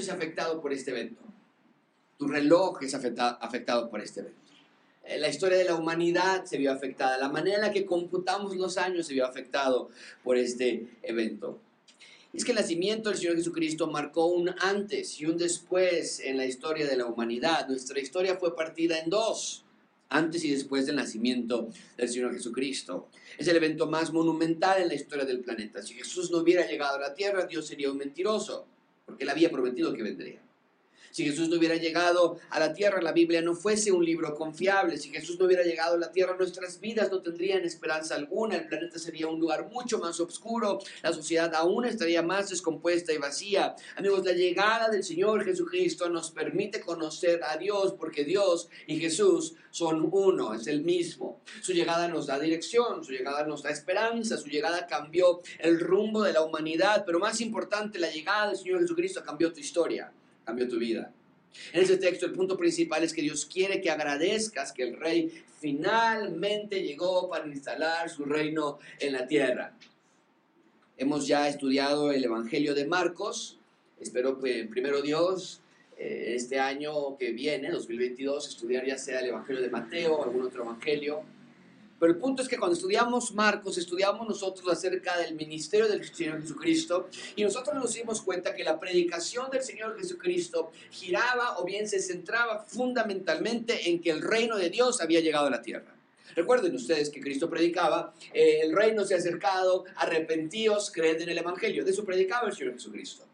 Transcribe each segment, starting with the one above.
es afectado por este evento. Tu reloj es afectado por este evento. Eh, la historia de la humanidad se vio afectada. La manera en la que computamos los años se vio afectado por este evento. Es que el nacimiento del Señor Jesucristo marcó un antes y un después en la historia de la humanidad. Nuestra historia fue partida en dos, antes y después del nacimiento del Señor Jesucristo. Es el evento más monumental en la historia del planeta. Si Jesús no hubiera llegado a la tierra, Dios sería un mentiroso, porque él había prometido que vendría. Si Jesús no hubiera llegado a la tierra, la Biblia no fuese un libro confiable. Si Jesús no hubiera llegado a la tierra, nuestras vidas no tendrían esperanza alguna. El planeta sería un lugar mucho más oscuro. La sociedad aún estaría más descompuesta y vacía. Amigos, la llegada del Señor Jesucristo nos permite conocer a Dios porque Dios y Jesús son uno, es el mismo. Su llegada nos da dirección, su llegada nos da esperanza, su llegada cambió el rumbo de la humanidad, pero más importante, la llegada del Señor Jesucristo cambió tu historia cambió tu vida. En ese texto el punto principal es que Dios quiere que agradezcas que el rey finalmente llegó para instalar su reino en la tierra. Hemos ya estudiado el Evangelio de Marcos. Espero que primero Dios eh, este año que viene, 2022, estudiar ya sea el Evangelio de Mateo o algún otro Evangelio pero el punto es que cuando estudiamos Marcos, estudiamos nosotros acerca del ministerio del Señor Jesucristo y nosotros nos dimos cuenta que la predicación del Señor Jesucristo giraba o bien se centraba fundamentalmente en que el reino de Dios había llegado a la tierra. Recuerden ustedes que Cristo predicaba, eh, el reino se ha acercado, arrepentíos, creed en el Evangelio. De eso predicaba el Señor Jesucristo.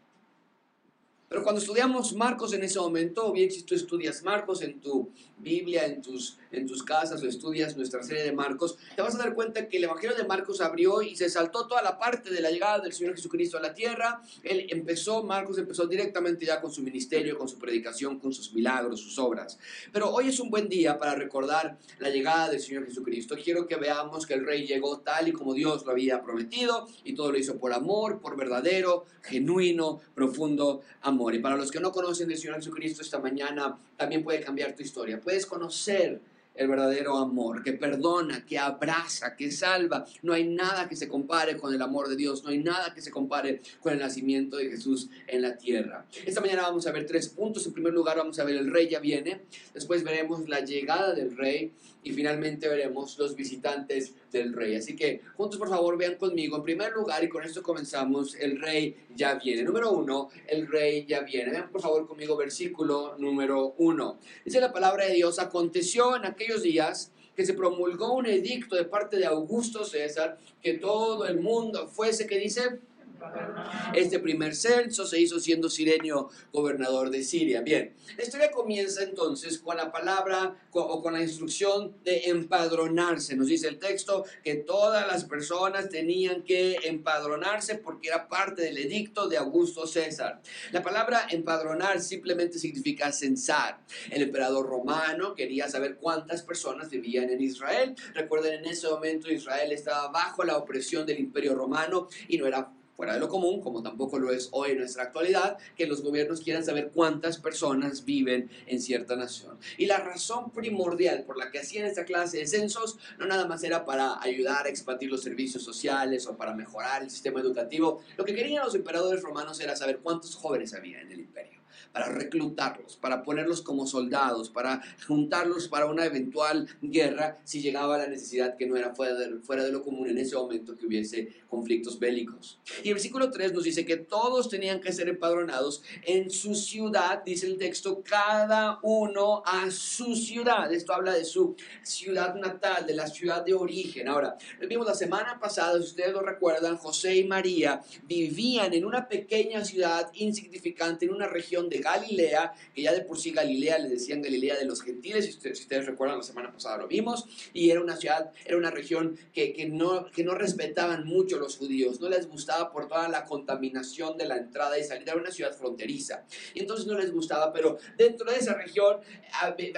Pero cuando estudiamos Marcos en ese momento, o bien si tú estudias Marcos en tu Biblia, en tus, en tus casas o estudias nuestra serie de Marcos, te vas a dar cuenta que el Evangelio de Marcos abrió y se saltó toda la parte de la llegada del Señor Jesucristo a la tierra. Él empezó, Marcos empezó directamente ya con su ministerio, con su predicación, con sus milagros, sus obras. Pero hoy es un buen día para recordar la llegada del Señor Jesucristo. Quiero que veamos que el Rey llegó tal y como Dios lo había prometido y todo lo hizo por amor, por verdadero, genuino, profundo amor. Y para los que no conocen del Señor Jesucristo esta mañana, también puede cambiar tu historia. Puedes conocer el verdadero amor, que perdona, que abraza, que salva. No hay nada que se compare con el amor de Dios, no hay nada que se compare con el nacimiento de Jesús en la tierra. Esta mañana vamos a ver tres puntos. En primer lugar vamos a ver el rey ya viene, después veremos la llegada del rey y finalmente veremos los visitantes del rey. Así que juntos por favor vean conmigo. En primer lugar, y con esto comenzamos, el rey ya viene. Número uno, el rey ya viene. Vean por favor conmigo versículo número uno. Dice la palabra de Dios, aconteció en aquellos días que se promulgó un edicto de parte de Augusto César que todo el mundo fuese, que dice, este primer censo se hizo siendo Sirenio gobernador de Siria. Bien, la historia comienza entonces con la palabra o con la instrucción de empadronarse. Nos dice el texto que todas las personas tenían que empadronarse porque era parte del edicto de Augusto César. La palabra empadronar simplemente significa censar. El emperador romano quería saber cuántas personas vivían en Israel. Recuerden, en ese momento Israel estaba bajo la opresión del imperio romano y no era fuera de lo común, como tampoco lo es hoy en nuestra actualidad, que los gobiernos quieran saber cuántas personas viven en cierta nación. Y la razón primordial por la que hacían esta clase de censos no nada más era para ayudar a expandir los servicios sociales o para mejorar el sistema educativo. Lo que querían los emperadores romanos era saber cuántos jóvenes había en el imperio para reclutarlos, para ponerlos como soldados, para juntarlos para una eventual guerra si llegaba la necesidad que no era fuera de, fuera de lo común en ese momento que hubiese conflictos bélicos. Y el versículo 3 nos dice que todos tenían que ser empadronados en su ciudad, dice el texto, cada uno a su ciudad. Esto habla de su ciudad natal, de la ciudad de origen. Ahora, vimos la semana pasada, si ustedes lo recuerdan, José y María vivían en una pequeña ciudad insignificante, en una región de Galilea, que ya de por sí Galilea le decían Galilea de los gentiles, si ustedes, recuerdan la semana pasada lo vimos, y era una ciudad, era una región que, que, no, que no respetaban mucho los judíos, no les gustaba por toda la contaminación de la entrada y salida, era una ciudad fronteriza, y entonces no les gustaba, pero dentro de esa región,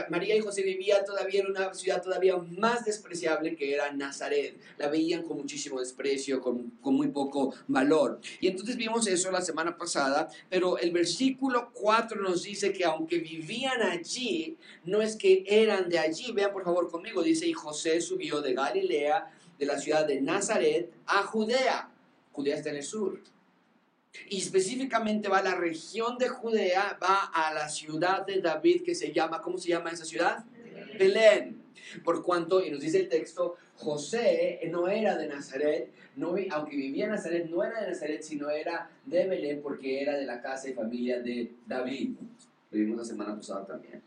María y José vivían todavía en una ciudad todavía más despreciable que era Nazaret, la veían con muchísimo desprecio, con, con muy poco valor, y entonces vimos eso la semana pasada, pero el versículo 4 nos dice que aunque vivían allí, no es que eran de allí. Vean por favor conmigo, dice, y José subió de Galilea, de la ciudad de Nazaret, a Judea. Judea está en el sur. y específicamente va a la región de Judea, va a la ciudad de David que se llama, ¿cómo se llama esa ciudad? Belén. Por cuanto, y nos dice el texto, José no era de Nazaret, aunque vivía en Nazaret, no era de Nazaret, sino era de Belén porque era de la casa y familia de David. Lo vimos la semana pasada también.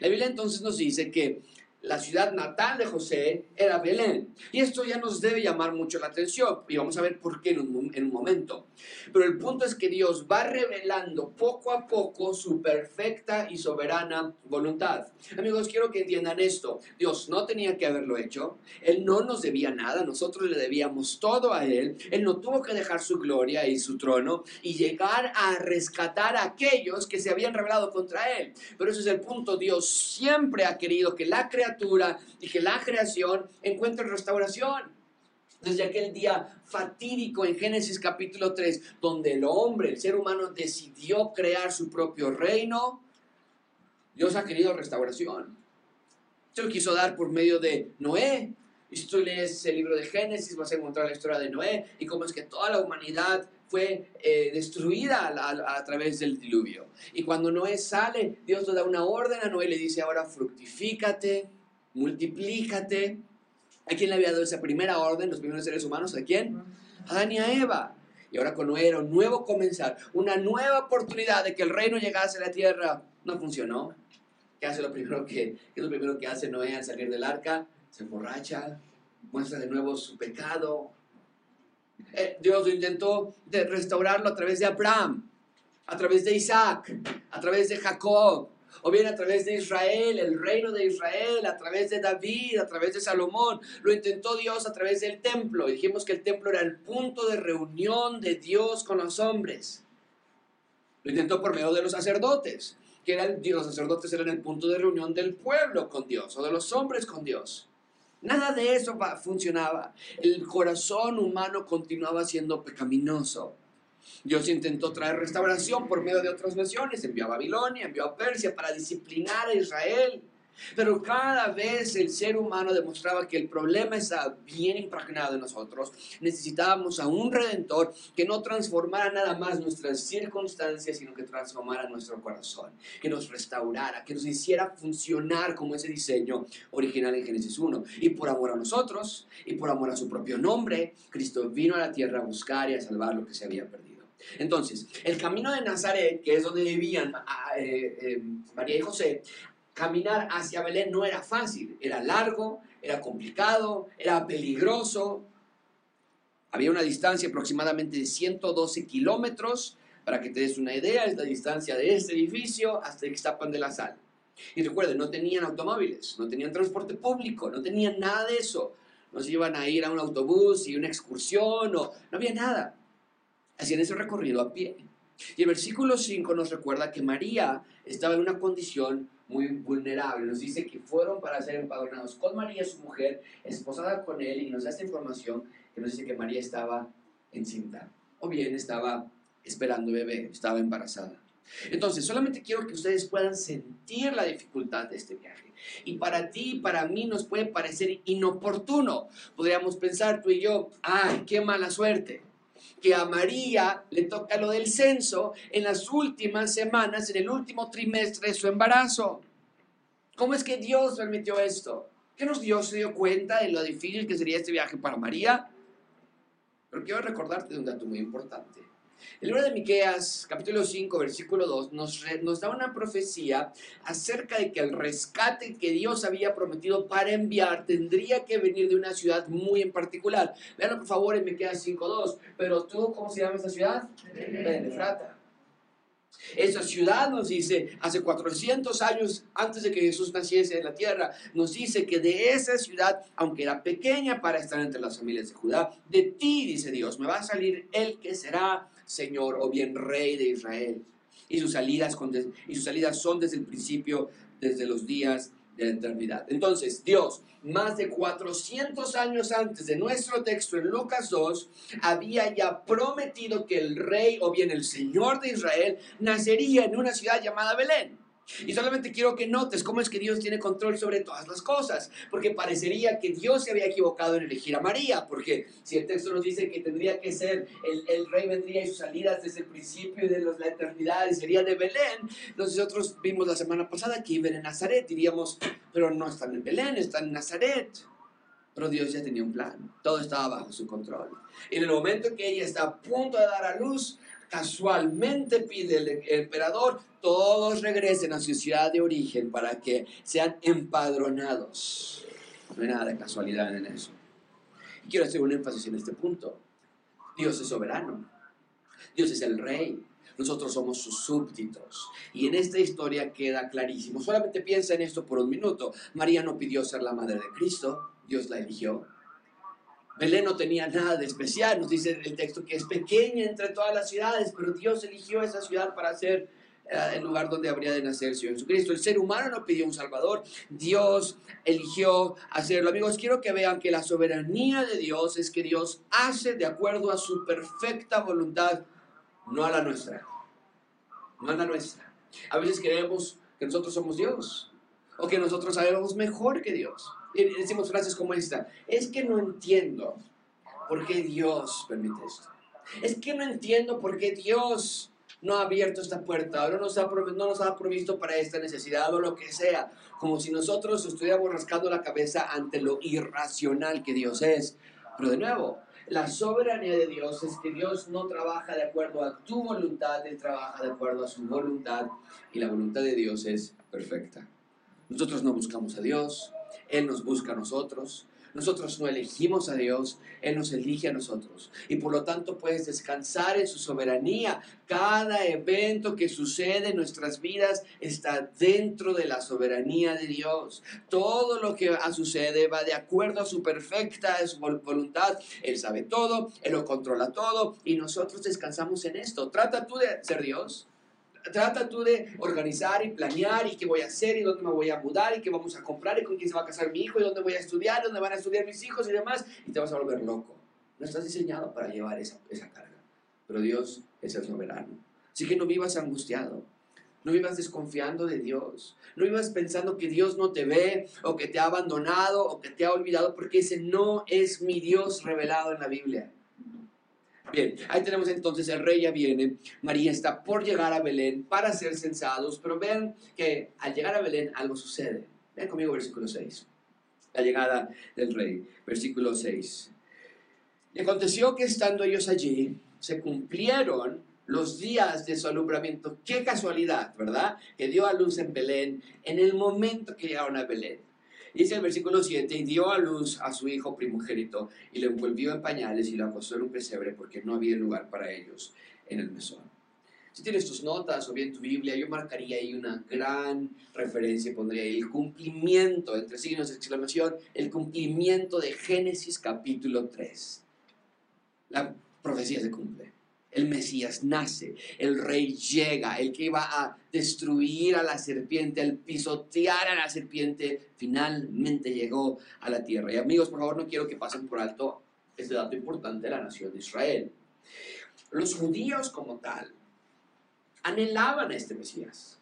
La Biblia entonces nos dice que la ciudad natal de José era Belén. Y esto ya nos debe llamar mucho la atención. Y vamos a ver por qué en un, en un, momento. Pero el punto es que Dios va revelando poco a poco su perfecta y soberana voluntad. Amigos, quiero que entiendan esto. Dios no tenía que haberlo hecho. Él no nos debía nada. Nosotros le debíamos todo a Él. Él no tuvo que dejar su gloria y su trono y llegar a rescatar a aquellos que se habían rebelado contra Él. Pero ese es el punto. Dios siempre ha querido que la creación y que la creación encuentre restauración. Desde aquel día fatídico en Génesis capítulo 3, donde el hombre, el ser humano, decidió crear su propio reino, Dios ha querido restauración. Se lo quiso dar por medio de Noé. Y si tú lees el libro de Génesis, vas a encontrar la historia de Noé y cómo es que toda la humanidad fue eh, destruida a, a, través del diluvio. Y cuando Noé sale, Dios le da una orden a Noé le dice, ahora fructifícate, multiplícate. ¿A quién le había dado esa primera orden, los primeros seres humanos? ¿A quién? A Adán y Eva. Y ahora con Noé era un nuevo comenzar, una nueva oportunidad de que el reino llegase a la tierra. No funcionó. ¿Qué hace lo primero que, es lo primero que hace Noé al salir del arca? Se emborracha, muestra de nuevo su pecado. Eh, Dios intentó de restaurarlo a través de Abraham, a través de Isaac, a través de Jacob, o bien a través de Israel, el reino de Israel, a través de David, a través de Salomón. Lo intentó Dios a través del templo. Y dijimos que el templo era el punto de reunión de Dios con los hombres. Lo intentó por medio de los sacerdotes, que eran, los sacerdotes eran el punto de reunión del pueblo con Dios o de los hombres con Dios. Nada de eso funcionaba. El corazón humano continuaba siendo pecaminoso. Dios intentó traer restauración por medio de otras naciones, envió a Babilonia, envió a Persia para disciplinar a Israel. Pero cada vez el ser humano demostraba que el problema estaba bien impregnado en nosotros. Necesitábamos a un redentor que no transformara nada más nuestras circunstancias, sino que transformara nuestro corazón, que nos restaurara, que nos hiciera funcionar como ese diseño original en Génesis 1. Y por amor a nosotros y por amor a su propio nombre, Cristo vino a la tierra a buscar y a salvar lo que se había perdido. Entonces, el camino de Nazaret, que es donde vivían ah, eh, eh, María y José, caminar hacia Belén no era fácil, era largo, era complicado, era peligroso. Había una distancia aproximadamente de 112 kilómetros. Para que te des una idea, es la distancia de este edificio hasta Ixtapan de la Sal. Y recuerden, no tenían automóviles, no tenían transporte público, no tenían nada de eso. No se iban a ir a un autobús y una excursión, o, no había nada hacían ese recorrido a pie. Y el versículo 5 nos recuerda que María estaba en una condición muy vulnerable. Nos dice que fueron para ser empadronados con María, su mujer, esposada con él, y nos da esta información que nos dice que María estaba encinta, o bien estaba esperando bebé, estaba embarazada. Entonces, solamente quiero que ustedes puedan sentir la dificultad de este viaje. Y para ti para mí nos puede parecer inoportuno. Podríamos pensar tú y yo, ay, qué mala suerte que a María le toca lo del censo en las últimas semanas, en el último trimestre de su embarazo. ¿Cómo es que Dios permitió esto? ¿Qué nos Dios se dio cuenta de lo difícil que sería este viaje para María? Pero quiero recordarte de un dato muy importante. El libro de Miqueas, capítulo 5, versículo 2, nos, nos da una profecía acerca de que el rescate que Dios había prometido para enviar tendría que venir de una ciudad muy en particular. Veanlo por favor en Miqueas 5, 2. Pero tú, ¿cómo se llama esa ciudad? Benefrata. Esa ciudad nos dice, hace 400 años antes de que Jesús naciese en la tierra, nos dice que de esa ciudad, aunque era pequeña para estar entre las familias de Judá, de ti, dice Dios, me va a salir el que será Señor o bien Rey de Israel. Y sus salidas, y sus salidas son desde el principio, desde los días de la eternidad. Entonces, Dios, más de 400 años antes de nuestro texto en Lucas 2, había ya prometido que el rey o bien el Señor de Israel nacería en una ciudad llamada Belén. Y solamente quiero que notes cómo es que Dios tiene control sobre todas las cosas, porque parecería que Dios se había equivocado en elegir a María, porque si el texto nos dice que tendría que ser, el, el rey vendría y sus salidas desde el principio de los, la eternidad y sería de Belén, nosotros vimos la semana pasada que iban en Nazaret, diríamos, pero no están en Belén, están en Nazaret. Pero Dios ya tenía un plan, todo estaba bajo su control. Y en el momento que ella está a punto de dar a luz, casualmente pide el emperador, todos regresen a su ciudad de origen para que sean empadronados. No hay nada de casualidad en eso. Y quiero hacer un énfasis en este punto. Dios es soberano. Dios es el rey. Nosotros somos sus súbditos. Y en esta historia queda clarísimo. Solamente piensa en esto por un minuto. María no pidió ser la madre de Cristo. Dios la eligió. Belén no tenía nada de especial, nos dice el texto que es pequeña entre todas las ciudades, pero Dios eligió esa ciudad para ser eh, el lugar donde habría de nacer el Señor Jesucristo. El ser humano no pidió un Salvador, Dios eligió hacerlo. Amigos, quiero que vean que la soberanía de Dios es que Dios hace de acuerdo a su perfecta voluntad, no a la nuestra, no a la nuestra. A veces creemos que nosotros somos Dios o que nosotros sabemos mejor que Dios. Decimos frases como esta, es que no entiendo por qué Dios permite esto. Es que no entiendo por qué Dios no ha abierto esta puerta, no nos, ha, no nos ha provisto para esta necesidad o lo que sea, como si nosotros estuviéramos rascando la cabeza ante lo irracional que Dios es. Pero de nuevo, la soberanía de Dios es que Dios no trabaja de acuerdo a tu voluntad, Él trabaja de acuerdo a su voluntad y la voluntad de Dios es perfecta. Nosotros no buscamos a Dios, él nos busca a nosotros. Nosotros no elegimos a Dios, Él nos elige a nosotros. Y por lo tanto puedes descansar en su soberanía. Cada evento que sucede en nuestras vidas está dentro de la soberanía de Dios. Todo lo que sucede va de acuerdo a su perfecta voluntad. Él sabe todo, Él lo controla todo y nosotros descansamos en esto. Trata tú de ser Dios. Trata tú de organizar y planear y qué voy a hacer y dónde me voy a mudar y qué vamos a comprar y con quién se va a casar mi hijo y dónde voy a estudiar, dónde van a estudiar mis hijos y demás y te vas a volver loco. No estás diseñado para llevar esa, esa carga, pero Dios es el soberano. Así que no vivas angustiado, no vivas desconfiando de Dios, no vivas pensando que Dios no te ve o que te ha abandonado o que te ha olvidado porque ese no es mi Dios revelado en la Biblia. Bien, ahí tenemos entonces el rey ya viene, María está por llegar a Belén para ser censados, pero vean que al llegar a Belén algo sucede. Vean conmigo versículo 6, la llegada del rey, versículo 6. Y aconteció que estando ellos allí, se cumplieron los días de su alumbramiento. Qué casualidad, ¿verdad? Que dio a luz en Belén en el momento que llegaron a Belén. Dice el versículo 7, y dio a luz a su hijo primogénito, y lo envolvió en pañales y lo acostó en un pesebre porque no había lugar para ellos en el mesón. Si tienes tus notas o bien tu Biblia, yo marcaría ahí una gran referencia, pondría ahí el cumplimiento, entre signos de exclamación, el cumplimiento de Génesis capítulo 3. La profecía se cumple el Mesías nace, el rey llega, el que iba a destruir a la serpiente, al pisotear a la serpiente, finalmente llegó a la tierra. Y amigos, por favor, no quiero que pasen por alto este dato importante de la nación de Israel. Los judíos como tal anhelaban a este Mesías.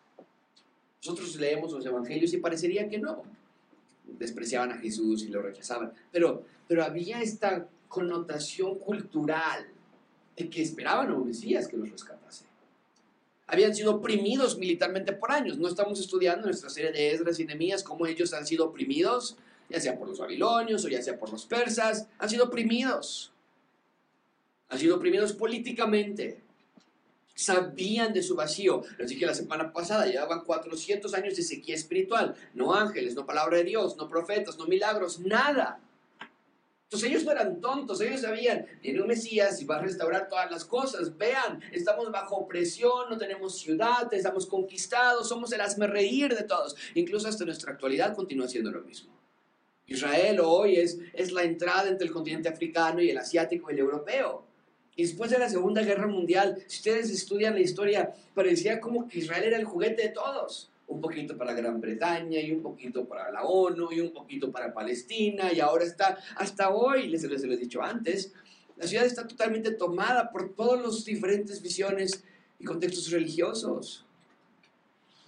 Nosotros leemos los evangelios y parecería que no. Despreciaban a Jesús y lo rechazaban. Pero, pero había esta connotación cultural que esperaban a un Mesías que los rescatase. Habían sido oprimidos militarmente por años. No estamos estudiando nuestra serie de Esdras y Nehemías cómo ellos han sido oprimidos, ya sea por los babilonios o ya sea por los persas. Han sido oprimidos. Han sido oprimidos políticamente. Sabían de su vacío. Les dije la semana pasada, llevaban 400 años de sequía espiritual. No ángeles, no palabra de Dios, no profetas, no milagros, nada. Entonces ellos no eran tontos, ellos sabían, viene un Mesías y va a restaurar todas las cosas. Vean, estamos bajo presión, no tenemos ciudad, estamos conquistados, somos el reír de todos. Incluso hasta nuestra actualidad continúa siendo lo mismo. Israel hoy es, es la entrada entre el continente africano y el asiático y el europeo. Y después de la Segunda Guerra Mundial, si ustedes estudian la historia, parecía como que Israel era el juguete de todos un poquito para Gran Bretaña y un poquito para la ONU y un poquito para Palestina y ahora está, hasta hoy, les, les, les he dicho antes, la ciudad está totalmente tomada por todas las diferentes visiones y contextos religiosos.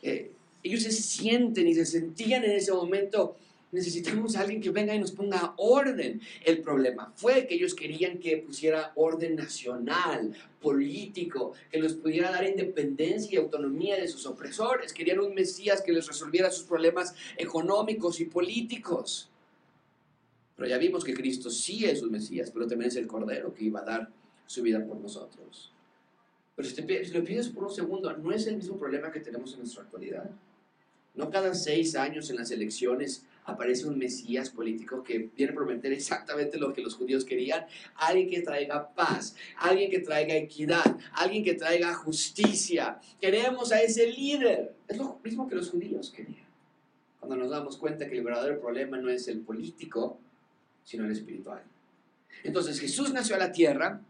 Eh, ellos se sienten y se sentían en ese momento necesitamos alguien que venga y nos ponga orden. El problema fue que ellos querían que pusiera orden nacional, político, que les pudiera dar independencia y autonomía de sus opresores. Querían un Mesías que les resolviera sus problemas económicos y políticos. Pero ya vimos que Cristo sí es un Mesías, pero también es el Cordero que iba a dar su vida por nosotros. Pero si, te, si lo pides por un segundo, no es el mismo problema que tenemos en nuestra actualidad. No cada seis años en las elecciones aparece un Mesías político que viene a prometer exactamente lo que los judíos querían, alguien que traiga paz, alguien que traiga equidad, alguien que traiga justicia. Queremos a ese líder. Es lo mismo que los judíos querían. Cuando nos damos cuenta que el verdadero problema no es el político, sino el espiritual. Entonces Jesús nació a la tierra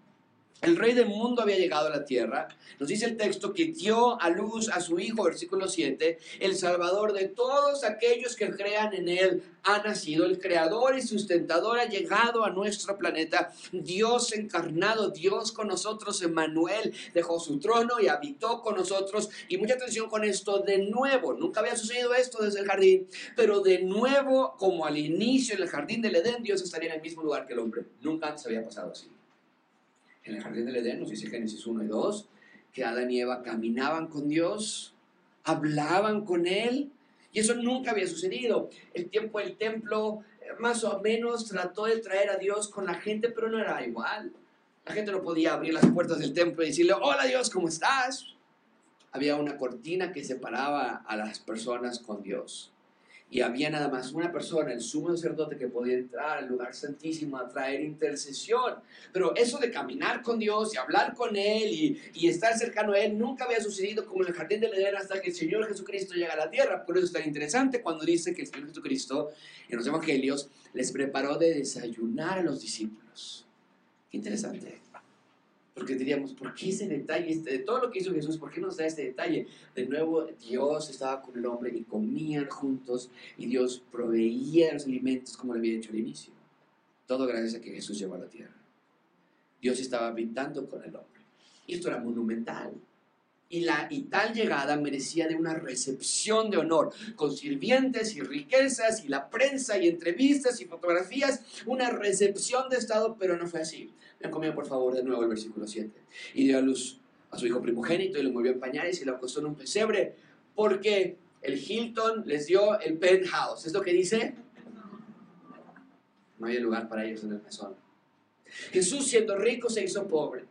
el rey del mundo había llegado a la tierra. Nos dice el texto que dio a luz a su hijo, versículo 7, el salvador de todos aquellos que crean en él ha nacido. El creador y sustentador ha llegado a nuestro planeta. Dios encarnado, Dios con nosotros, Emmanuel, dejó su trono y habitó con nosotros. Y mucha atención con esto de nuevo. Nunca había sucedido esto desde el jardín, pero de nuevo, como al inicio en el jardín del Edén, Dios estaría en el mismo lugar que el hombre. Nunca antes había pasado así en el jardín del Edén, nos dice Génesis 1 y 2, que Adán y Eva caminaban con Dios, hablaban con Él, y eso nunca había sucedido. El tiempo del templo eh, más o menos trató de traer a Dios con la gente, pero no era igual. La gente no podía abrir las puertas del templo y decirle, hola Dios, ¿cómo estás? Había una cortina que separaba a las personas con Dios y había nada más una persona, el sumo sacerdote, que podía entrar al lugar santísimo a traer intercesión. Pero eso de caminar con Dios y hablar con Él y, estar cercano a Él nunca había sucedido como en el jardín del Edén hasta que el Señor Jesucristo llega a la tierra. Por eso es tan interesante cuando dice que el Señor Jesucristo en los Evangelios les preparó de desayunar a los discípulos. Qué interesante. Porque diríamos, ¿por qué ese detalle? Este, de todo lo que hizo Jesús, ¿por qué nos da este detalle? De nuevo, Dios estaba con el hombre y comían juntos y Dios proveía los alimentos como le había dicho al inicio. Todo gracias a que Jesús llegó a la tierra. Dios estaba habitando con el hombre. Y esto era monumental. Y, la, y tal llegada merecía de una recepción de honor, con sirvientes y riquezas y la prensa y entrevistas y fotografías, una recepción de Estado, pero no fue así. Ven conmigo, por favor, de nuevo el versículo 7. Y dio a luz a su hijo primogénito y lo movió en pañales y lo acostó en un pesebre, porque el Hilton les dio el penthouse. ¿Es lo que dice? No había lugar para ellos en el mesón. Jesús, siendo rico, se hizo pobre.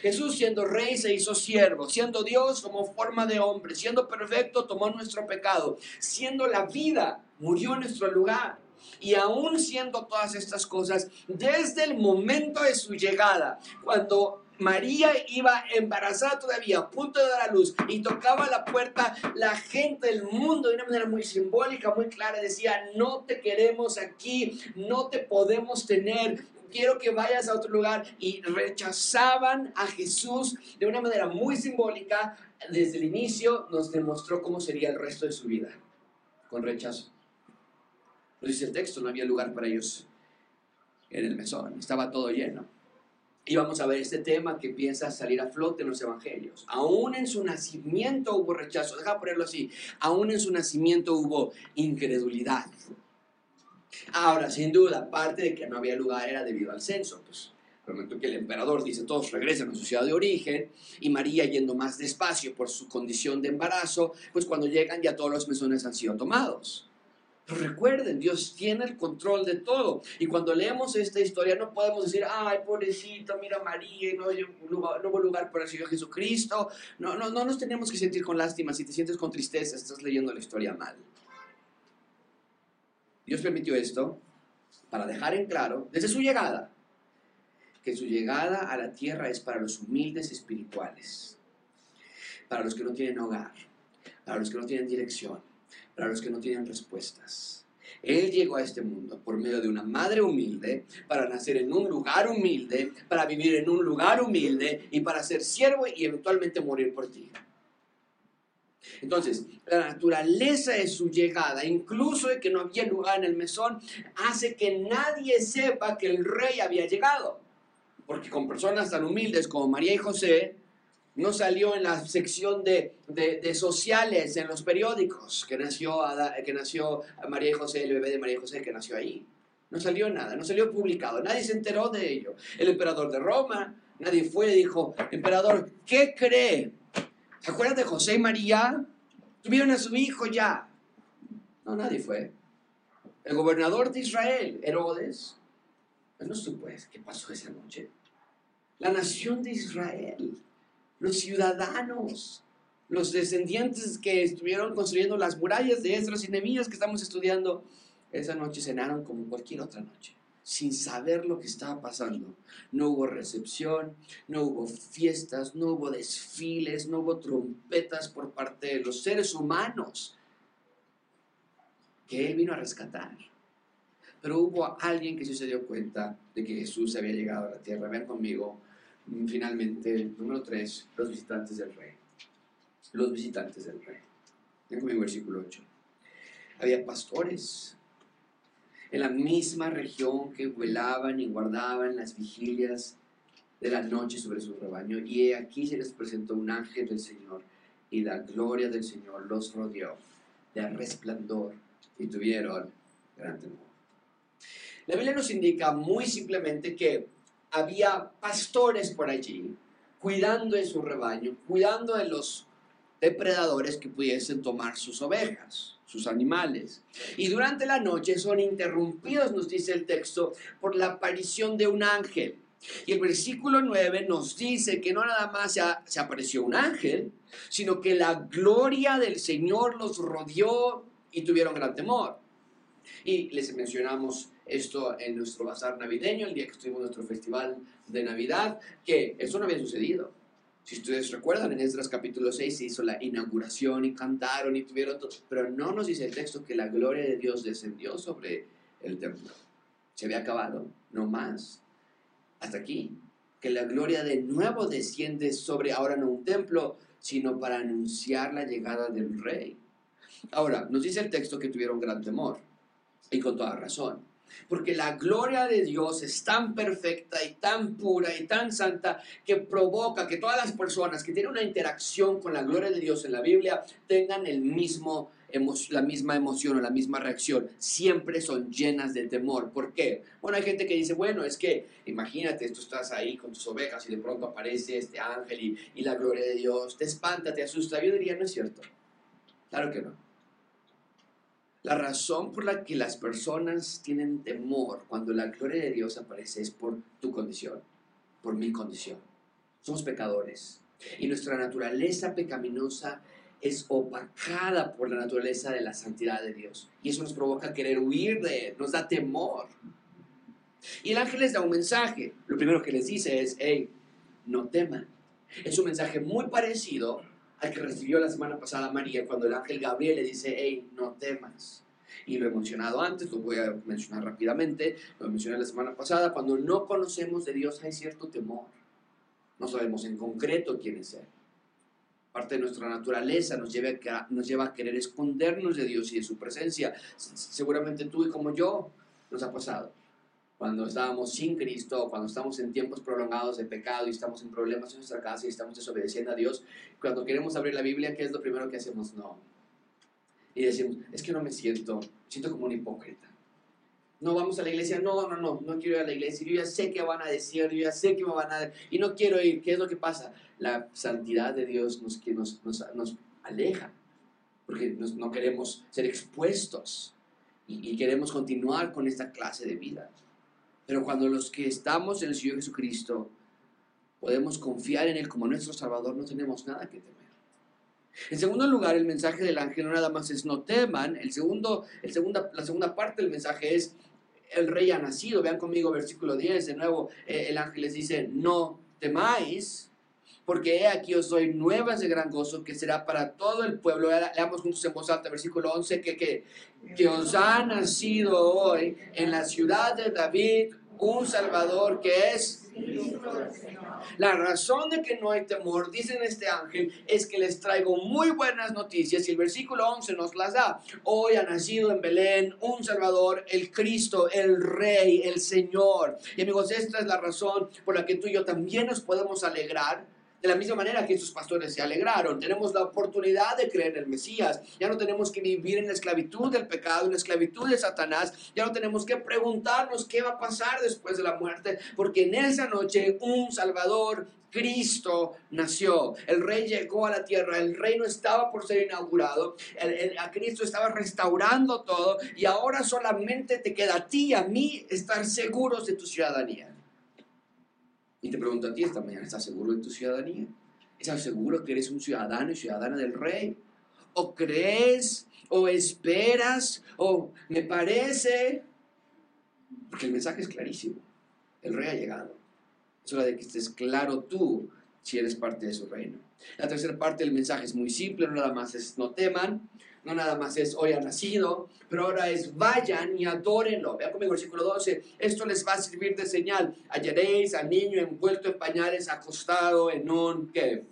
Jesús, siendo rey, se hizo siervo. Siendo Dios, como forma de hombre. Siendo perfecto, tomó nuestro pecado. Siendo la vida, murió en nuestro lugar. Y aún siendo todas estas cosas, desde el momento de su llegada, cuando María iba embarazada todavía, a punto de dar a luz, y tocaba la puerta, la gente del mundo de una manera muy simbólica, muy clara, decía, no te queremos aquí, no te podemos tener, quiero que vayas a otro lugar. Y rechazaban a Jesús de una manera muy simbólica. Desde el inicio nos demostró cómo sería el resto de su vida, con rechazo dice el texto, no había lugar para ellos en el mesón, estaba todo lleno. Y vamos a ver este tema que empieza a salir a flote en los evangelios. Aún en su nacimiento hubo rechazo, deja ponerlo así, aún en su nacimiento hubo incredulidad. Ahora, sin duda, parte de que no había lugar era debido al censo. Pues, momento que el emperador dice todos regresen a su ciudad de origen y María yendo más despacio por su condición de embarazo, pues cuando llegan ya todos los mesones han sido tomados. Pero recuerden, Dios tiene el control de todo. Y cuando leemos esta historia no podemos decir, ay, pobrecito, mira María, no, no hubo lugar para el Señor Jesucristo. No, no, no nos tenemos que sentir con lástima. Si te sientes con tristeza, estás leyendo la historia mal. Dios permitió esto para dejar en claro, desde su llegada, que su llegada a la tierra es para los humildes espirituales, para los que no tienen hogar, para los que no tienen dirección para los que no tienen respuestas. Él llegó a este mundo por medio de una madre humilde, para nacer en un lugar humilde, para vivir en un lugar humilde y para ser siervo y eventualmente morir por ti. Entonces, la naturaleza de su llegada, incluso de que no había lugar en el mesón, hace que nadie sepa que el rey había llegado. Porque con personas tan humildes como María y José, no salió en la sección de, de, sociales en los periódicos que nació, que nació María y José, el bebé de María y José que nació ahí. No salió nada, no salió publicado, nadie se enteró de ello. El emperador de Roma, nadie fue y dijo, emperador, ¿qué cree? ¿Se acuerdan de José y María? Tuvieron a su hijo ya. No, nadie fue. El gobernador de Israel, Herodes, pues no supo qué pasó esa noche. La nación de Israel los ciudadanos, los descendientes que estuvieron construyendo las murallas de Esdras y Nehemías que estamos estudiando, esa noche cenaron como cualquier otra noche, sin saber lo que estaba pasando. No hubo recepción, no hubo fiestas, no hubo desfiles, no hubo trompetas por parte de los seres humanos que Él vino a rescatar. Pero hubo alguien que se dio cuenta de que Jesús había llegado a la tierra. Ven conmigo finalmente, número 3, los visitantes del rey. Los visitantes del rey. Ven conmigo versículo 8. Había pastores en la misma región que velaban y guardaban las vigilias de la noche sobre su rebaño. Y aquí se les presentó un ángel del Señor y la gloria del Señor los rodeó de resplandor y tuvieron gran temor. La Biblia nos indica muy simplemente que había pastores por allí, cuidando de su rebaño, cuidando de los depredadores que pudiesen tomar sus ovejas, sus animales. Y durante la noche son interrumpidos, nos dice el texto, por la aparición de un ángel. Y el versículo 9 nos dice que no nada más se, se apareció un ángel, sino que la gloria del Señor los rodeó y tuvieron gran temor. Y les mencionamos esto en nuestro bazar navideño, el día que estuvimos nuestro festival de Navidad, que eso no había sucedido. Si ustedes recuerdan, en Esdras capítulo 6 se hizo la inauguración y cantaron y tuvieron todo, pero no nos dice el texto que la gloria de Dios descendió sobre el templo. Se había acabado, no más. Hasta aquí, que la gloria de nuevo desciende sobre ahora no un templo, sino para anunciar la llegada del rey. Ahora, nos dice el texto que tuvieron gran temor, y con toda razón. Porque la gloria de Dios es tan perfecta y tan pura y tan santa que provoca que todas las personas que tienen una interacción con la gloria de Dios en la Biblia tengan el mismo la misma emoción o la misma reacción, siempre son llenas de temor. ¿Por qué? Bueno, hay gente que dice, bueno, es que imagínate, tú estás ahí con tus ovejas y de pronto aparece este ángel y, y la gloria de Dios, te espanta, te asusta. Yo diría, no es cierto. Claro que no. La razón por la que las personas tienen temor cuando la gloria de Dios aparece es por tu condición, por mi condición. Somos pecadores y nuestra naturaleza pecaminosa es opacada por la naturaleza de la santidad de Dios. Y eso nos provoca querer huir de Él, nos da temor. Y el ángel les da un mensaje. Lo primero que les dice es, hey, no teman. Es un mensaje muy parecido que recibió la semana pasada María cuando el ángel Gabriel le dice, hey, no temas. Y lo he mencionado antes, lo voy a mencionar rápidamente, lo mencioné la semana pasada, cuando no conocemos de Dios hay cierto temor. No sabemos en concreto quién es Él. Parte de nuestra naturaleza nos lleva, a, nos lleva a querer escondernos de Dios y de su presencia. Seguramente tú y como yo nos ha pasado cuando estábamos sin Cristo, cuando estamos en tiempos prolongados de pecado y estamos en problemas en nuestra casa y estamos desobedeciendo a Dios, cuando queremos abrir la Biblia, ¿qué es lo primero que hacemos? No. Y decimos, es que no me siento, siento como un hipócrita. No vamos a la iglesia, no, no, no, no quiero ir a la iglesia, yo ya sé que van a decir, yo ya sé que me van a... Y no quiero ir, ¿qué es lo que pasa? La santidad de Dios nos, nos, nos, nos aleja, porque no queremos ser expuestos y, y queremos continuar con esta clase de vida. Pero cuando los que estamos en el Señor Jesucristo podemos confiar en Él como nuestro Salvador, no tenemos nada que temer. En segundo lugar, el mensaje del ángel no nada más es no teman. El segundo, el segunda, la segunda parte del mensaje es el rey ha nacido. Vean conmigo versículo 10. De nuevo, eh, el ángel les dice, no temáis, porque he aquí os doy nuevas de gran gozo que será para todo el pueblo. Leamos juntos en voz versículo 11, que, que, que os ha nacido hoy en la ciudad de David un Salvador que es la razón de que no hay temor, dicen este ángel, es que les traigo muy buenas noticias y el versículo 11 nos las da. Hoy ha nacido en Belén un Salvador, el Cristo, el Rey, el Señor. Y amigos, esta es la razón por la que tú y yo también nos podemos alegrar De la misma manera que estos pastores se alegraron, tenemos la oportunidad de creer en el Mesías. Ya no tenemos que vivir en la esclavitud del pecado, en la esclavitud de Satanás. Ya no tenemos que preguntarnos qué va a pasar después de la muerte, porque en esa noche un Salvador Cristo nació, el rey llegó a la tierra, el reino estaba por ser inaugurado, a Cristo estaba restaurando todo y ahora solamente te queda a ti y a mí estar seguros de tu ciudadanía. Y te pregunto a ti esta mañana, ¿estás seguro de tu ciudadanía? ¿Estás seguro que eres un ciudadano y ciudadana del rey? ¿O crees? ¿O esperas? ¿O me parece? Porque el mensaje es clarísimo. El rey ha llegado. Es hora de que estés claro tú si eres parte de su reino. La tercera parte del mensaje es muy simple, no nada más es no teman, no nada más es hoy ha nacido, pero ahora es vayan y adórenlo. Vean conmigo el versículo 12, esto les va a servir de señal. Hallaréis al niño envuelto en pañales, acostado en un, ¿qué?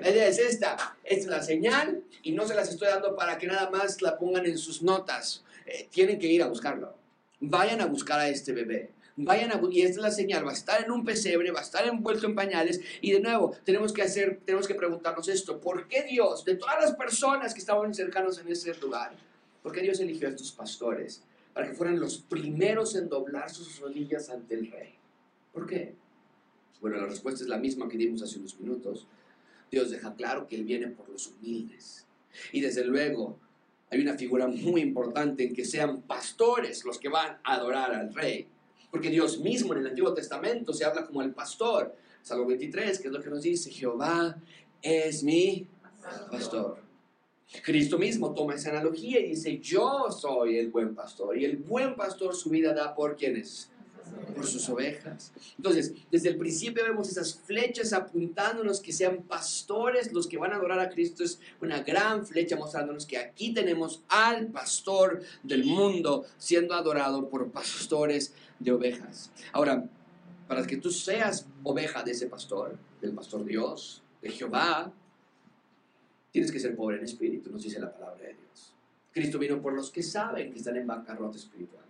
La idea es esta, es la señal y no se las estoy dando para que nada más la pongan en sus notas. Eh, tienen que ir a buscarlo. Vayan a buscar a este bebé vayan a y esta es la señal, va a estar en un pesebre, va a estar envuelto en pañales y de nuevo tenemos que hacer, tenemos que preguntarnos esto, ¿por qué Dios, de todas las personas que estaban cercanos en ese lugar, por qué Dios eligió a estos pastores para que fueran los primeros en doblar sus rodillas ante el rey? ¿Por qué? Bueno, la respuesta es la misma que dimos hace unos minutos. Dios deja claro que Él viene por los humildes. Y desde luego, hay una figura muy importante en que sean pastores los que van a adorar al rey. Porque Dios mismo en el Antiguo Testamento se habla como el pastor. Salmo 23, que es lo que nos dice, Jehová es mi pastor. Cristo mismo toma esa analogía y dice, yo soy el buen pastor. Y el buen pastor su vida da por quienes? Por sus ovejas. Entonces, desde el principio vemos esas flechas apuntándonos que sean pastores los que van a adorar a Cristo. Es una gran flecha mostrándonos que aquí tenemos al pastor del mundo siendo adorado por pastores de ovejas. Ahora, para que tú seas oveja de ese pastor, del pastor Dios, de Jehová, tienes que ser pobre en espíritu, nos dice la palabra de Dios. Cristo vino por los que saben que están en bancarrota espiritual.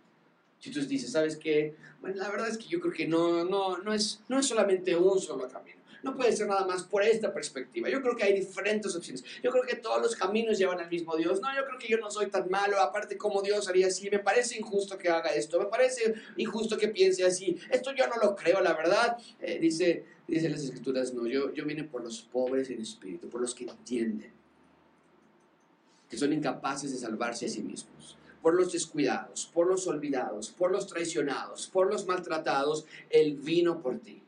Si tú dices, ¿sabes qué? Bueno, la verdad es que yo creo que no, no, no, es, no es solamente un solo camino. No puede ser nada más por esta perspectiva. Yo creo que hay diferentes opciones. Yo creo que todos los caminos llevan al mismo Dios. No, yo creo que yo no soy tan malo. Aparte, como Dios haría así. Me parece injusto que haga esto. Me parece injusto que piense así. Esto yo no lo creo, la verdad. Eh, dice, dice las escrituras, no, yo, yo vine por los pobres en espíritu, por los que entienden, que son incapaces de salvarse a sí mismos por los descuidados, por los olvidados, por los traicionados, por los maltratados, Él vino por ti.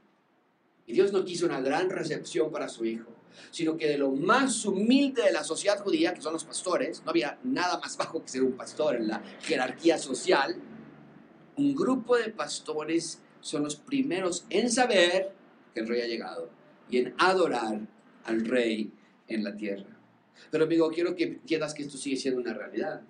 Y Dios no quiso una gran recepción para su Hijo, sino que de lo más humilde de la sociedad judía, que son los pastores, no había nada más bajo que ser un pastor en la jerarquía social, un grupo de pastores son los primeros en saber que el rey ha llegado y en adorar al rey en la tierra. Pero amigo, quiero que entiendas que esto sigue siendo una realidad.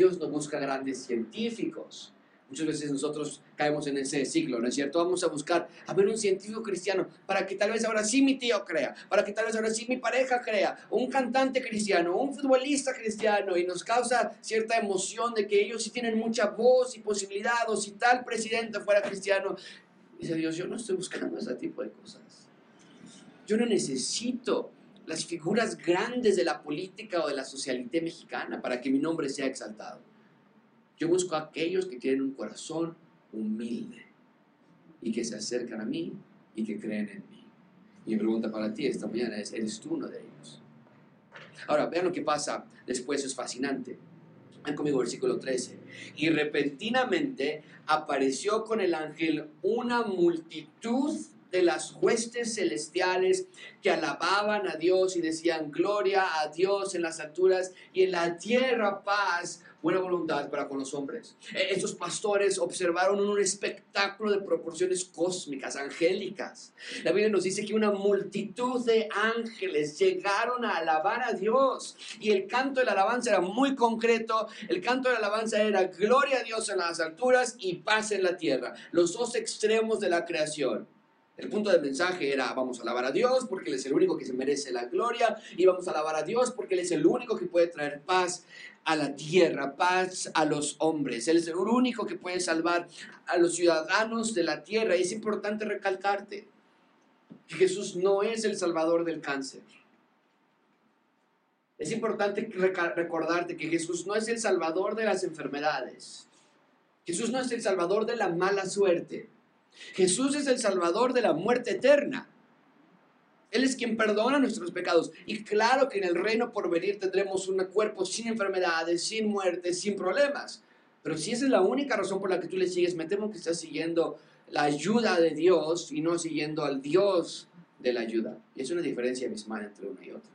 Dios no busca grandes científicos. Muchas veces nosotros caemos en ese ciclo, ¿no es cierto? Vamos a buscar a ver un científico cristiano para que tal vez ahora sí mi tío crea, para que tal vez ahora sí mi pareja crea, un cantante cristiano, un futbolista cristiano, y nos causa cierta emoción de que ellos sí tienen mucha voz y posibilidad, o si tal presidente fuera cristiano. Dice Dios, yo no estoy buscando ese tipo de cosas. Yo no necesito las figuras grandes de la política o de la socialité mexicana para que mi nombre sea exaltado. Yo busco a aquellos que tienen un corazón humilde y que se acercan a mí y que creen en mí. Mi pregunta para ti esta mañana es, ¿eres tú uno de ellos? Ahora, vean lo que pasa después, es fascinante. Ven conmigo versículo 13. Y repentinamente apareció con el ángel una multitud de las huestes celestiales que alababan a Dios y decían gloria a Dios en las alturas y en la tierra paz, buena voluntad para con los hombres. E-, estos pastores observaron un espectáculo de proporciones cósmicas, angélicas. La Biblia nos dice que una multitud de ángeles llegaron a alabar a Dios y el canto de la alabanza era muy concreto. El canto de la alabanza era gloria a Dios en las alturas y paz en la tierra, los dos extremos de la creación. El punto del mensaje era, vamos a alabar a Dios porque Él es el único que se merece la gloria y vamos a alabar a Dios porque Él es el único que puede traer paz a la tierra, paz a los hombres. Él es el único que puede salvar a los ciudadanos de la tierra y es importante recalcarte. que Jesús no es el salvador del cáncer. Es importante recordarte que Jesús no es el salvador de las enfermedades. Jesús no es el salvador de la mala suerte. Jesús es el salvador de la muerte eterna. Él es quien perdona nuestros pecados. Y claro que en el reino por venir tendremos un cuerpo sin enfermedades, sin muerte, sin problemas. Pero si esa es la única razón por la que tú le sigues, me temo que estás siguiendo la ayuda de Dios y no siguiendo al Dios de la ayuda. Y es una diferencia abismal entre una y otra.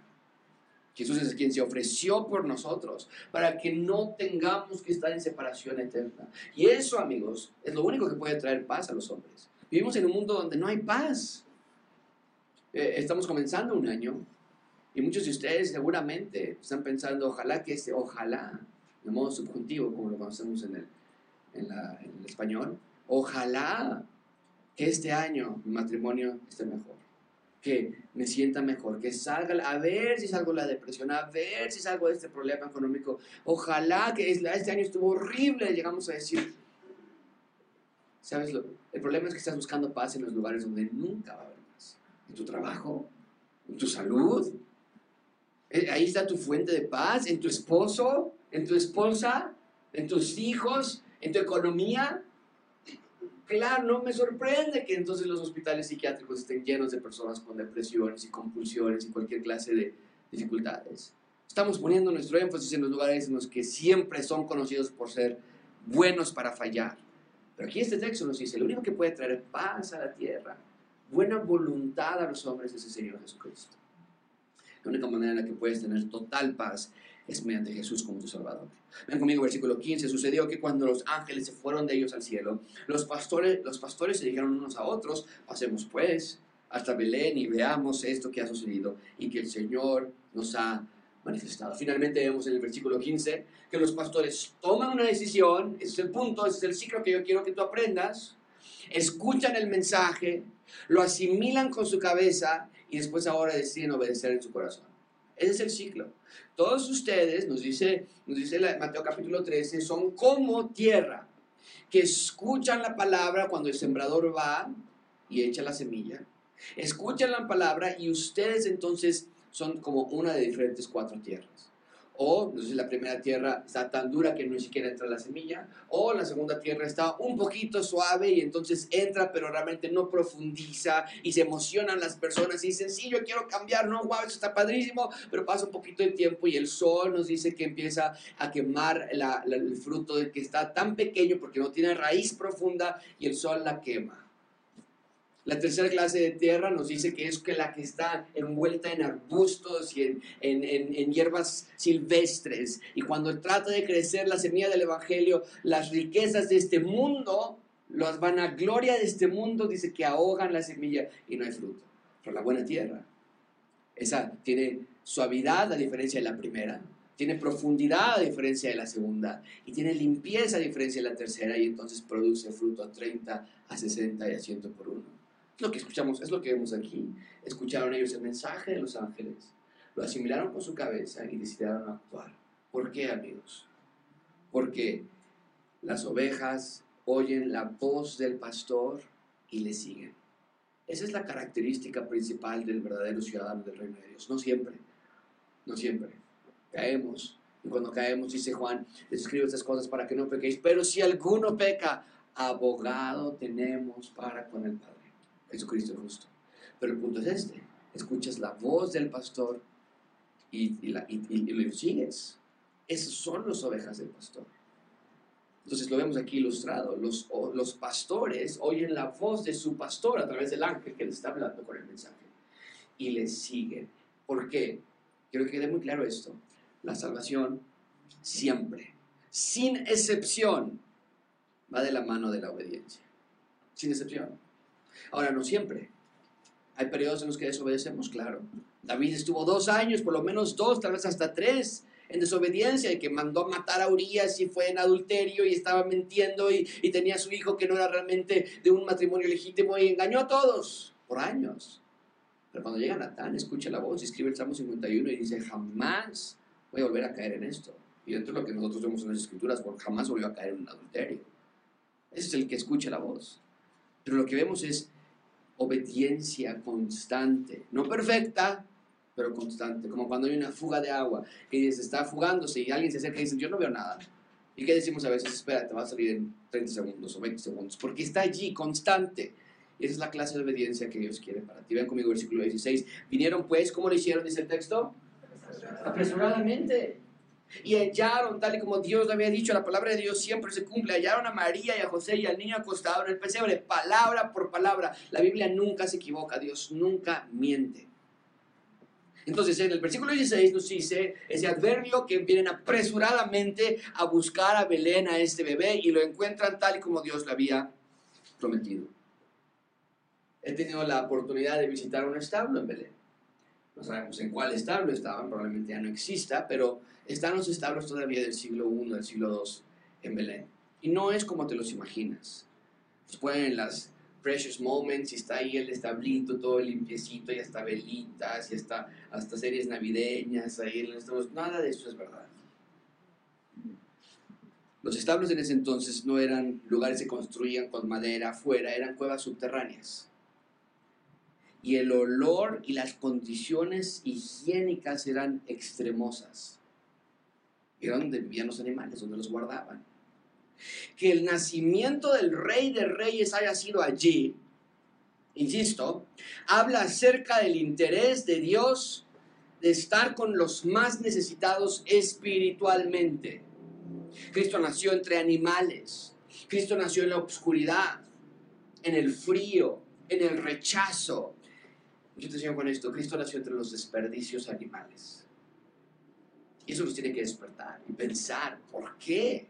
Jesús es quien se ofreció por nosotros para que no tengamos que estar en separación eterna. Y eso, amigos, es lo único que puede traer paz a los hombres. Vivimos en un mundo donde no hay paz. Eh, estamos comenzando un año y muchos de ustedes seguramente están pensando, ojalá que este, ojalá, de modo subjuntivo, como lo conocemos en el, en, en el español, ojalá que este año mi matrimonio esté mejor, que me sienta mejor, que salga, a ver si salgo de la depresión, a ver si salgo de este problema económico, ojalá que este año estuvo horrible, llegamos a decir, ¿sabes? Lo, el problema es que estás buscando paz en los lugares donde nunca va a haber en tu trabajo, en tu salud. Eh, ahí está tu fuente de paz, en tu esposo, en tu esposa, en tus hijos, en tu economía. Claro, no me sorprende que entonces los hospitales psiquiátricos estén llenos de personas con depresiones y compulsiones y cualquier clase de dificultades. Estamos poniendo nuestro énfasis en los lugares en los que siempre son conocidos por ser buenos para fallar. Pero aquí este texto nos dice, lo único que puede traer paz a la tierra buena voluntad a los hombres es el Señor Jesucristo. La única manera en la que puedes tener total paz es mediante Jesús como tu Salvador. Ven conmigo, versículo 15. Sucedió que cuando los ángeles se fueron de ellos al cielo, los pastores, los pastores se dijeron unos a otros, pasemos pues hasta Belén y veamos esto que ha sucedido y que el Señor nos ha manifestado. Finalmente vemos en el versículo 15 que los pastores toman una decisión, ese es el punto, ese es el ciclo que yo quiero que tú aprendas, escuchan el mensaje, lo asimilan con su cabeza y después ahora deciden obedecer en su corazón. Ese es el ciclo. Todos ustedes, nos dice, nos dice Mateo capítulo 13, son como tierra, que escuchan la palabra cuando el sembrador va y echa la semilla. Escuchan la palabra y ustedes entonces son como una de diferentes cuatro tierras. O entonces la primera tierra está tan dura que no siquiera entra la semilla. O la segunda tierra está un poquito suave y entonces entra, pero realmente no profundiza y se emocionan las personas y dicen, sí, yo quiero cambiar, no, wow, eso está padrísimo, pero pasa un poquito de tiempo y el sol nos dice que empieza a quemar el fruto de que está tan pequeño porque no tiene raíz profunda y el sol la quema. La tercera clase de tierra nos dice que es que la que está envuelta en arbustos y en, en, en, hierbas silvestres. Y cuando trata de crecer la semilla del Evangelio, las riquezas de este mundo, las vanagloria de este mundo, dice que ahogan la semilla y no hay fruto. Pero la buena tierra, esa tiene suavidad a diferencia de la primera, tiene profundidad a diferencia de la segunda y tiene limpieza a diferencia de la tercera y entonces produce fruto a 30, a 60 y a 100 por uno. Es lo que escuchamos, es lo que vemos aquí. Escucharon ellos el mensaje de los ángeles, lo asimilaron con su cabeza y decidieron actuar. ¿Por qué, amigos? Porque las ovejas oyen la voz del pastor y le siguen. Esa es la característica principal del verdadero ciudadano del reino de Dios. No siempre, no siempre. Caemos. Y cuando caemos, dice Juan, les escribo estas cosas para que no pequéis. Pero si alguno peca, abogado tenemos para con el Padre Jesucristo justo. Pero el punto es este, escuchas la voz del pastor y, y, la, y, lo sigues. Esas son las ovejas del pastor. Entonces lo vemos aquí ilustrado. Los, los pastores oyen la voz de su pastor a través del ángel que le está hablando con el mensaje. Y le siguen. ¿Por qué? Quiero que quede muy claro esto. La salvación siempre, sin excepción, va de la mano de la obediencia. Sin excepción. Ahora, no siempre. Hay periodos en los que desobedecemos, claro. David estuvo dos años, por lo menos dos, tal vez hasta tres, en desobediencia y que mandó matar a Urias y fue en adulterio y estaba mintiendo y, tenía a su hijo que no era realmente de un matrimonio legítimo y engañó a todos por años. Pero cuando llega Natán, escucha la voz y escribe el Salmo 51 y dice, jamás voy a volver a caer en esto. Y dentro de lo que nosotros vemos en las escrituras, jamás volvió a caer en un adulterio. Ese es el que escucha la voz. Pero lo que vemos es obediencia constante, no perfecta, pero constante, como cuando hay una fuga de agua, que se está fugándose y alguien se acerca y dice, yo no veo nada. ¿Y qué decimos a veces? Espera, te va a salir en 30 segundos o 20 segundos, porque está allí, constante. Y esa es la clase de obediencia que Dios quiere para ti. Ven conmigo versículo 16. Vinieron pues, ¿cómo lo hicieron? Dice el texto. Apresuradamente. Y hallaron, tal y como Dios había dicho, la palabra de Dios siempre se cumple. Hallaron a María y a José y al niño acostado en el pesebre, palabra por palabra. La Biblia nunca se equivoca, Dios nunca miente. Entonces, en el versículo 16 nos dice ese adverbio que vienen apresuradamente a buscar a Belén, a este bebé, y lo encuentran tal y como Dios lo había prometido. He tenido la oportunidad de visitar un establo en Belén. No sabemos en cuál establo estaban, probablemente ya no exista, pero están los establos todavía del siglo I, del siglo II en Belén. Y no es como te los imaginas. Pues pueden las precious moments y está ahí el establito todo limpiecito y hasta velitas y hasta, hasta series navideñas ahí en los Nada de eso es verdad. Los establos en ese entonces no eran lugares que construían con madera afuera, eran cuevas subterráneas. Y el olor y las condiciones higiénicas eran extremosas. Era donde vivían los animales, donde los guardaban que el nacimiento del rey de reyes haya sido allí, insisto, habla acerca del interés de Dios de estar con los más necesitados espiritualmente. Cristo nació entre animales, Cristo nació en la oscuridad, en el frío, en el rechazo. Yo te con esto, Cristo nació entre los desperdicios animales. Y eso nos tiene que despertar y pensar, ¿por qué?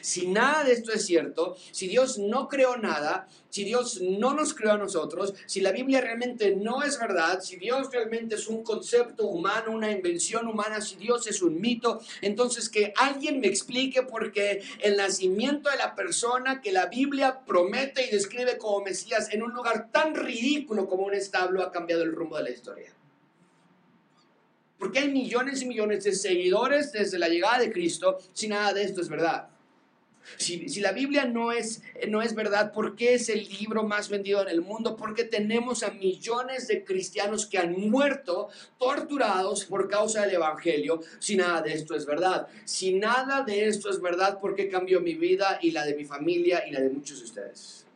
Si nada de esto es cierto, si Dios no creó nada, si Dios no nos creó a nosotros, si la Biblia realmente no es verdad, si Dios realmente es un concepto humano, una invención humana, si Dios es un mito, entonces que alguien me explique por qué el nacimiento de la persona que la Biblia promete y describe como Mesías en un lugar tan ridículo como un establo ha cambiado el rumbo de la historia. Porque hay millones y millones de seguidores desde la llegada de Cristo si nada de esto es verdad. Si, la Biblia no es, no es verdad, ¿por qué es el libro más vendido en el mundo? Porque tenemos a millones de cristianos que han muerto torturados por causa del Evangelio. Si nada de esto es verdad. Si nada de esto es verdad, ¿por qué cambió mi vida y la de mi familia y la de muchos de ustedes?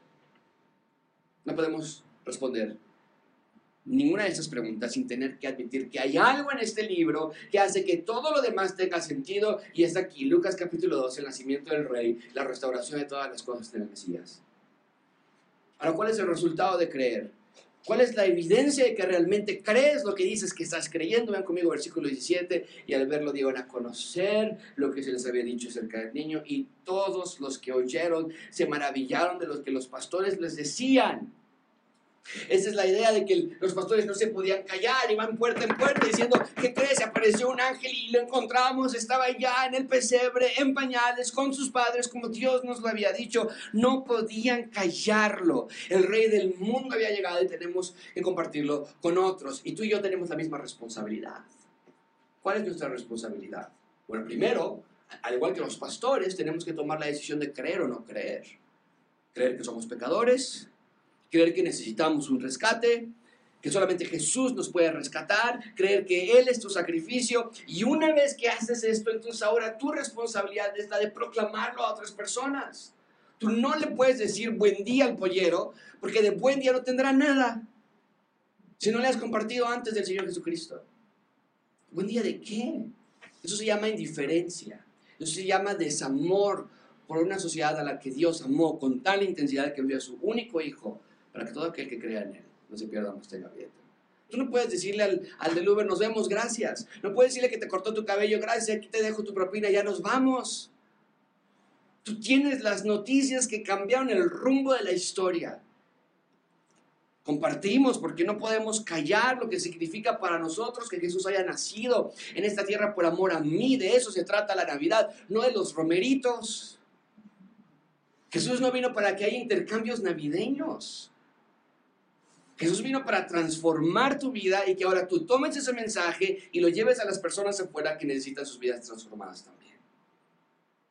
No podemos responder ninguna de esas preguntas sin tener que admitir que hay algo en este libro que hace que todo lo demás tenga sentido y es aquí, Lucas capítulo 2, el nacimiento del rey, la restauración de todas las cosas del Mesías. Ahora, ¿cuál es el resultado de creer? ¿Cuál es la evidencia de que realmente crees lo que dices que estás creyendo? Vean conmigo versículo 17 y al verlo digan a conocer lo que se les había dicho acerca del niño y todos los que oyeron se maravillaron de lo que los pastores les decían. Esa es la idea de que los pastores no se podían callar, iban puerta en puerta diciendo, ¿qué crees? Apareció un ángel y lo encontramos, estaba ya en el pesebre, en pañales, con sus padres, como Dios nos lo había dicho. No podían callarlo. El rey del mundo había llegado y tenemos que compartirlo con otros. Y tú y yo tenemos la misma responsabilidad. ¿Cuál es nuestra responsabilidad? Bueno, primero, al igual que los pastores, tenemos que tomar la decisión de creer o no creer. Creer que somos pecadores, creer que necesitamos un rescate, que solamente Jesús nos puede rescatar, creer que Él es tu sacrificio. Y una vez que haces esto, entonces ahora tu responsabilidad es la de proclamarlo a otras personas. Tú no le puedes decir buen día al pollero, porque de buen día no tendrá nada, si no le has compartido antes del Señor Jesucristo. ¿Buen día de qué? Eso se llama indiferencia, eso se llama desamor por una sociedad a la que Dios amó con tal intensidad que envió a su único hijo para que todo aquel que crea en Él no se pierda, más tenga vida. Tú no puedes decirle al, al del Uber, nos vemos, gracias. No puedes decirle que te cortó tu cabello, gracias, aquí te dejo tu propina, ya nos vamos. Tú tienes las noticias que cambiaron el rumbo de la historia. Compartimos porque no podemos callar lo que significa para nosotros que Jesús haya nacido en esta tierra por amor a mí. De eso se trata la Navidad, no de los romeritos. Jesús no vino para que haya intercambios navideños. Jesús vino para transformar tu vida y que ahora tú tomes ese mensaje y lo lleves a las personas afuera que necesitan sus vidas transformadas también.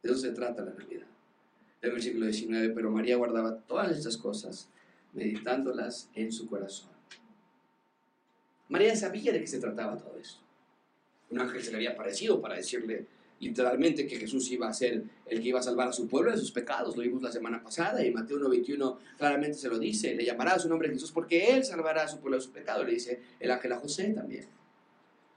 De eso se trata la realidad. El versículo 19, pero María guardaba todas estas cosas, meditándolas en su corazón. María sabía de qué se trataba todo esto. Un ángel se le había aparecido para decirle literalmente que Jesús iba a ser el que iba a salvar a su pueblo de sus pecados. Lo vimos la semana pasada y Mateo 1.21 claramente se lo dice. Le llamará a su nombre Jesús porque él salvará a su pueblo de sus pecados. Le dice el ángel a José también.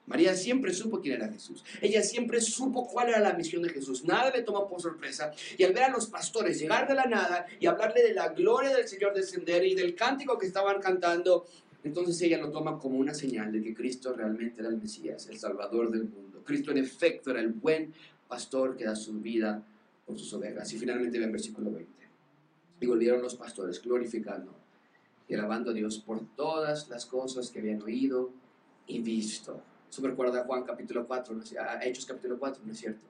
María siempre supo quién era Jesús. Ella siempre supo cuál era la misión de Jesús. Nada le tomó por sorpresa. Y al ver a los pastores llegar de la nada y hablarle de la gloria del Señor descender y del cántico que estaban cantando, entonces ella lo toma como una señal de que Cristo realmente era el Mesías, el Salvador del mundo. Cristo en efecto era el buen pastor que da su vida por sus ovejas. Y finalmente ve versículo 20. Y volvieron los pastores glorificando y alabando a Dios por todas las cosas que habían oído y visto eso me recuerda a Juan capítulo 4, a Hechos capítulo 4, ¿no es cierto?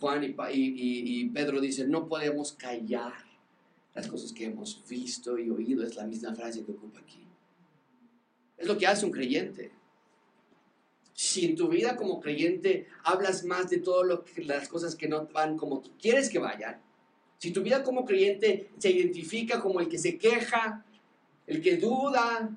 Juan y Pedro dicen, no podemos callar las cosas que hemos visto y oído. Es la misma frase que ocupa aquí. Es lo que hace un creyente. Si en tu vida como creyente hablas más de todas las cosas que no van como tú quieres que vayan, si tu vida como creyente se identifica como el que se queja, el que duda,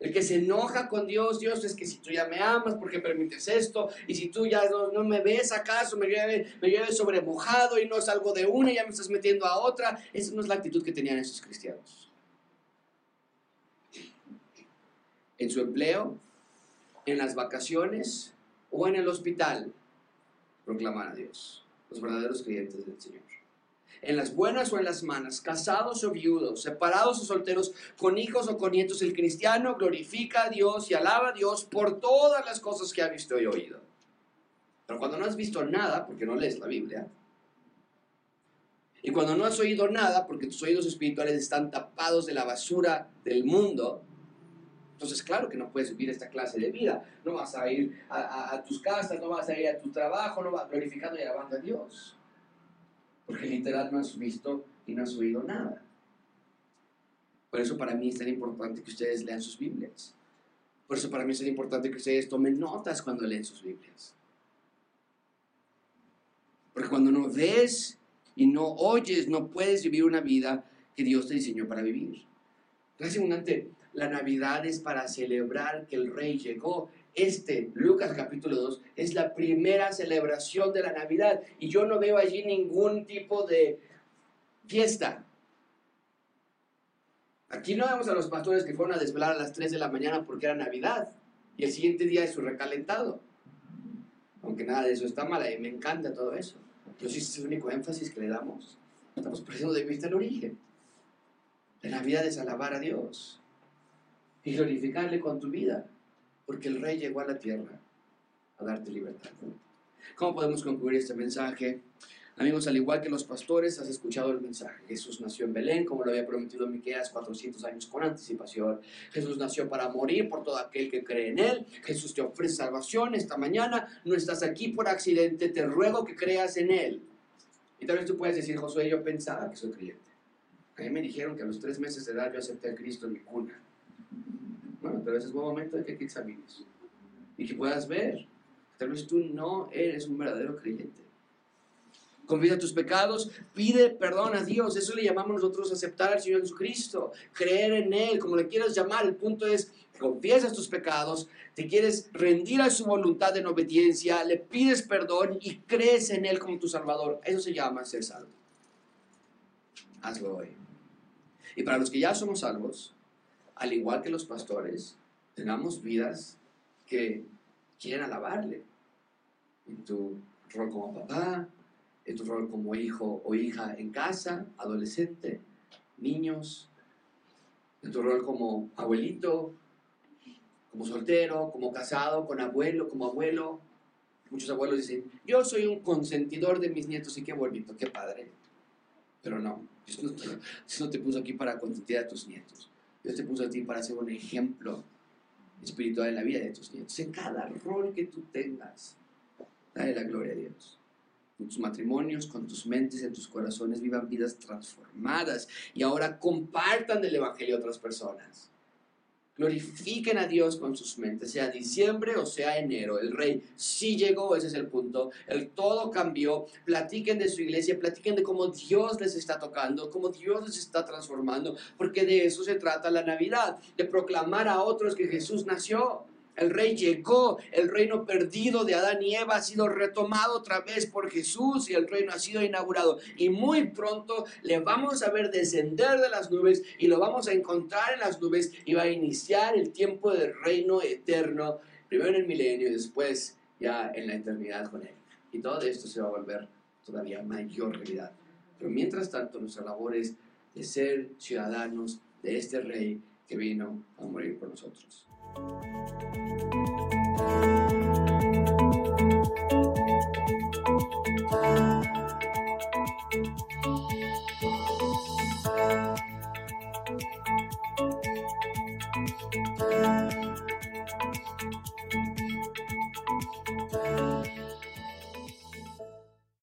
el que se enoja con Dios, Dios es que si tú ya me amas, ¿por qué permites esto? Y si tú ya no, me ves acaso, me llueve, me llueve sobre mojado y no salgo de una y ya me estás metiendo a otra. Esa no es la actitud que tenían esos cristianos. En su empleo, en las vacaciones o en el hospital, proclamar a Dios, los verdaderos creyentes del Señor en las buenas o en las malas, casados o viudos, separados o solteros, con hijos o con nietos, el cristiano glorifica a Dios y alaba a Dios por todas las cosas que ha visto y oído. Pero cuando no has visto nada, porque no lees la Biblia, y cuando no has oído nada, porque tus oídos espirituales están tapados de la basura del mundo, entonces claro que no puedes vivir esta clase de vida. No vas a ir a, tus casas, no vas a ir a tu trabajo, no vas glorificando y alabando a Dios. Porque literal no has visto y no has oído nada. Por eso para mí es tan importante que ustedes lean sus Biblias. Por eso para mí es tan importante que ustedes tomen notas cuando leen sus Biblias. Porque cuando no ves y no oyes, no puedes vivir una vida que Dios te diseñó para vivir. Gracias abundante, la Navidad es para celebrar que el Rey llegó este, Lucas capítulo 2, es la primera celebración de la Navidad y yo no veo allí ningún tipo de fiesta. Aquí no vemos a los pastores que fueron a desvelar a las 3 de la mañana porque era Navidad y el siguiente día es su recalentado. Aunque nada de eso está mal, y me encanta todo eso. Pero si es el único énfasis que le damos. Estamos perdiendo de vista el origen. La Navidad es alabar a Dios y glorificarle con tu vida porque el rey llegó a la tierra a darte libertad. ¿Cómo podemos concluir este mensaje? Amigos, al igual que los pastores, has escuchado el mensaje. Jesús nació en Belén, como lo había prometido Miqueas 400 años con anticipación. Jesús nació para morir por todo aquel que cree en Él. Jesús te ofrece salvación esta mañana. No estás aquí por accidente. Te ruego que creas en Él. Y tal vez tú puedes decir, Josué, yo pensaba que soy creyente. A mí me dijeron que a los tres meses de edad yo acepté a Cristo en mi cuna. Tal vez es buen momento de que te examines y que puedas ver. Tal vez tú no eres un verdadero creyente. Confiesa tus pecados, pide perdón a Dios. Eso le llamamos nosotros aceptar al Señor Jesucristo, creer en Él, como le quieras llamar. El punto es, confiesas tus pecados, te quieres rendir a su voluntad en obediencia, le pides perdón y crees en Él como tu Salvador. Eso se llama ser salvo. Hazlo hoy. Y para los que ya somos salvos, al igual que los pastores, tengamos vidas que quieren alabarle. En tu rol como papá, en tu rol como hijo o hija en casa, adolescente, niños, en tu rol como abuelito, como soltero, como casado, con abuelo, como abuelo. Muchos abuelos dicen, yo soy un consentidor de mis nietos y qué bonito, qué padre. Pero no, Dios no te puso aquí para consentir a tus nietos. Dios te puso a ti para ser un ejemplo espiritual en la vida de tus nietos. En cada rol que tú tengas, dale la gloria a Dios. Con tus matrimonios, con tus mentes, en tus corazones, vivan vidas transformadas y ahora compartan el Evangelio a otras personas. Glorifiquen a Dios con sus mentes, sea diciembre o sea enero. El rey sí llegó, ese es el punto. El todo cambió. Platiquen de su iglesia, platiquen de cómo Dios les está tocando, cómo Dios les está transformando, porque de eso se trata la Navidad, de proclamar a otros que Jesús nació. El rey llegó, el reino perdido de Adán y Eva ha sido retomado otra vez por Jesús y el reino ha sido inaugurado. Y muy pronto le vamos a ver descender de las nubes y lo vamos a encontrar en las nubes y va a iniciar el tiempo del reino eterno, primero en el milenio y después ya en la eternidad con él. Y todo esto se va a volver todavía mayor realidad. Pero mientras tanto, nuestra labor es de ser ciudadanos de este rey que vino a morir por nosotros. Música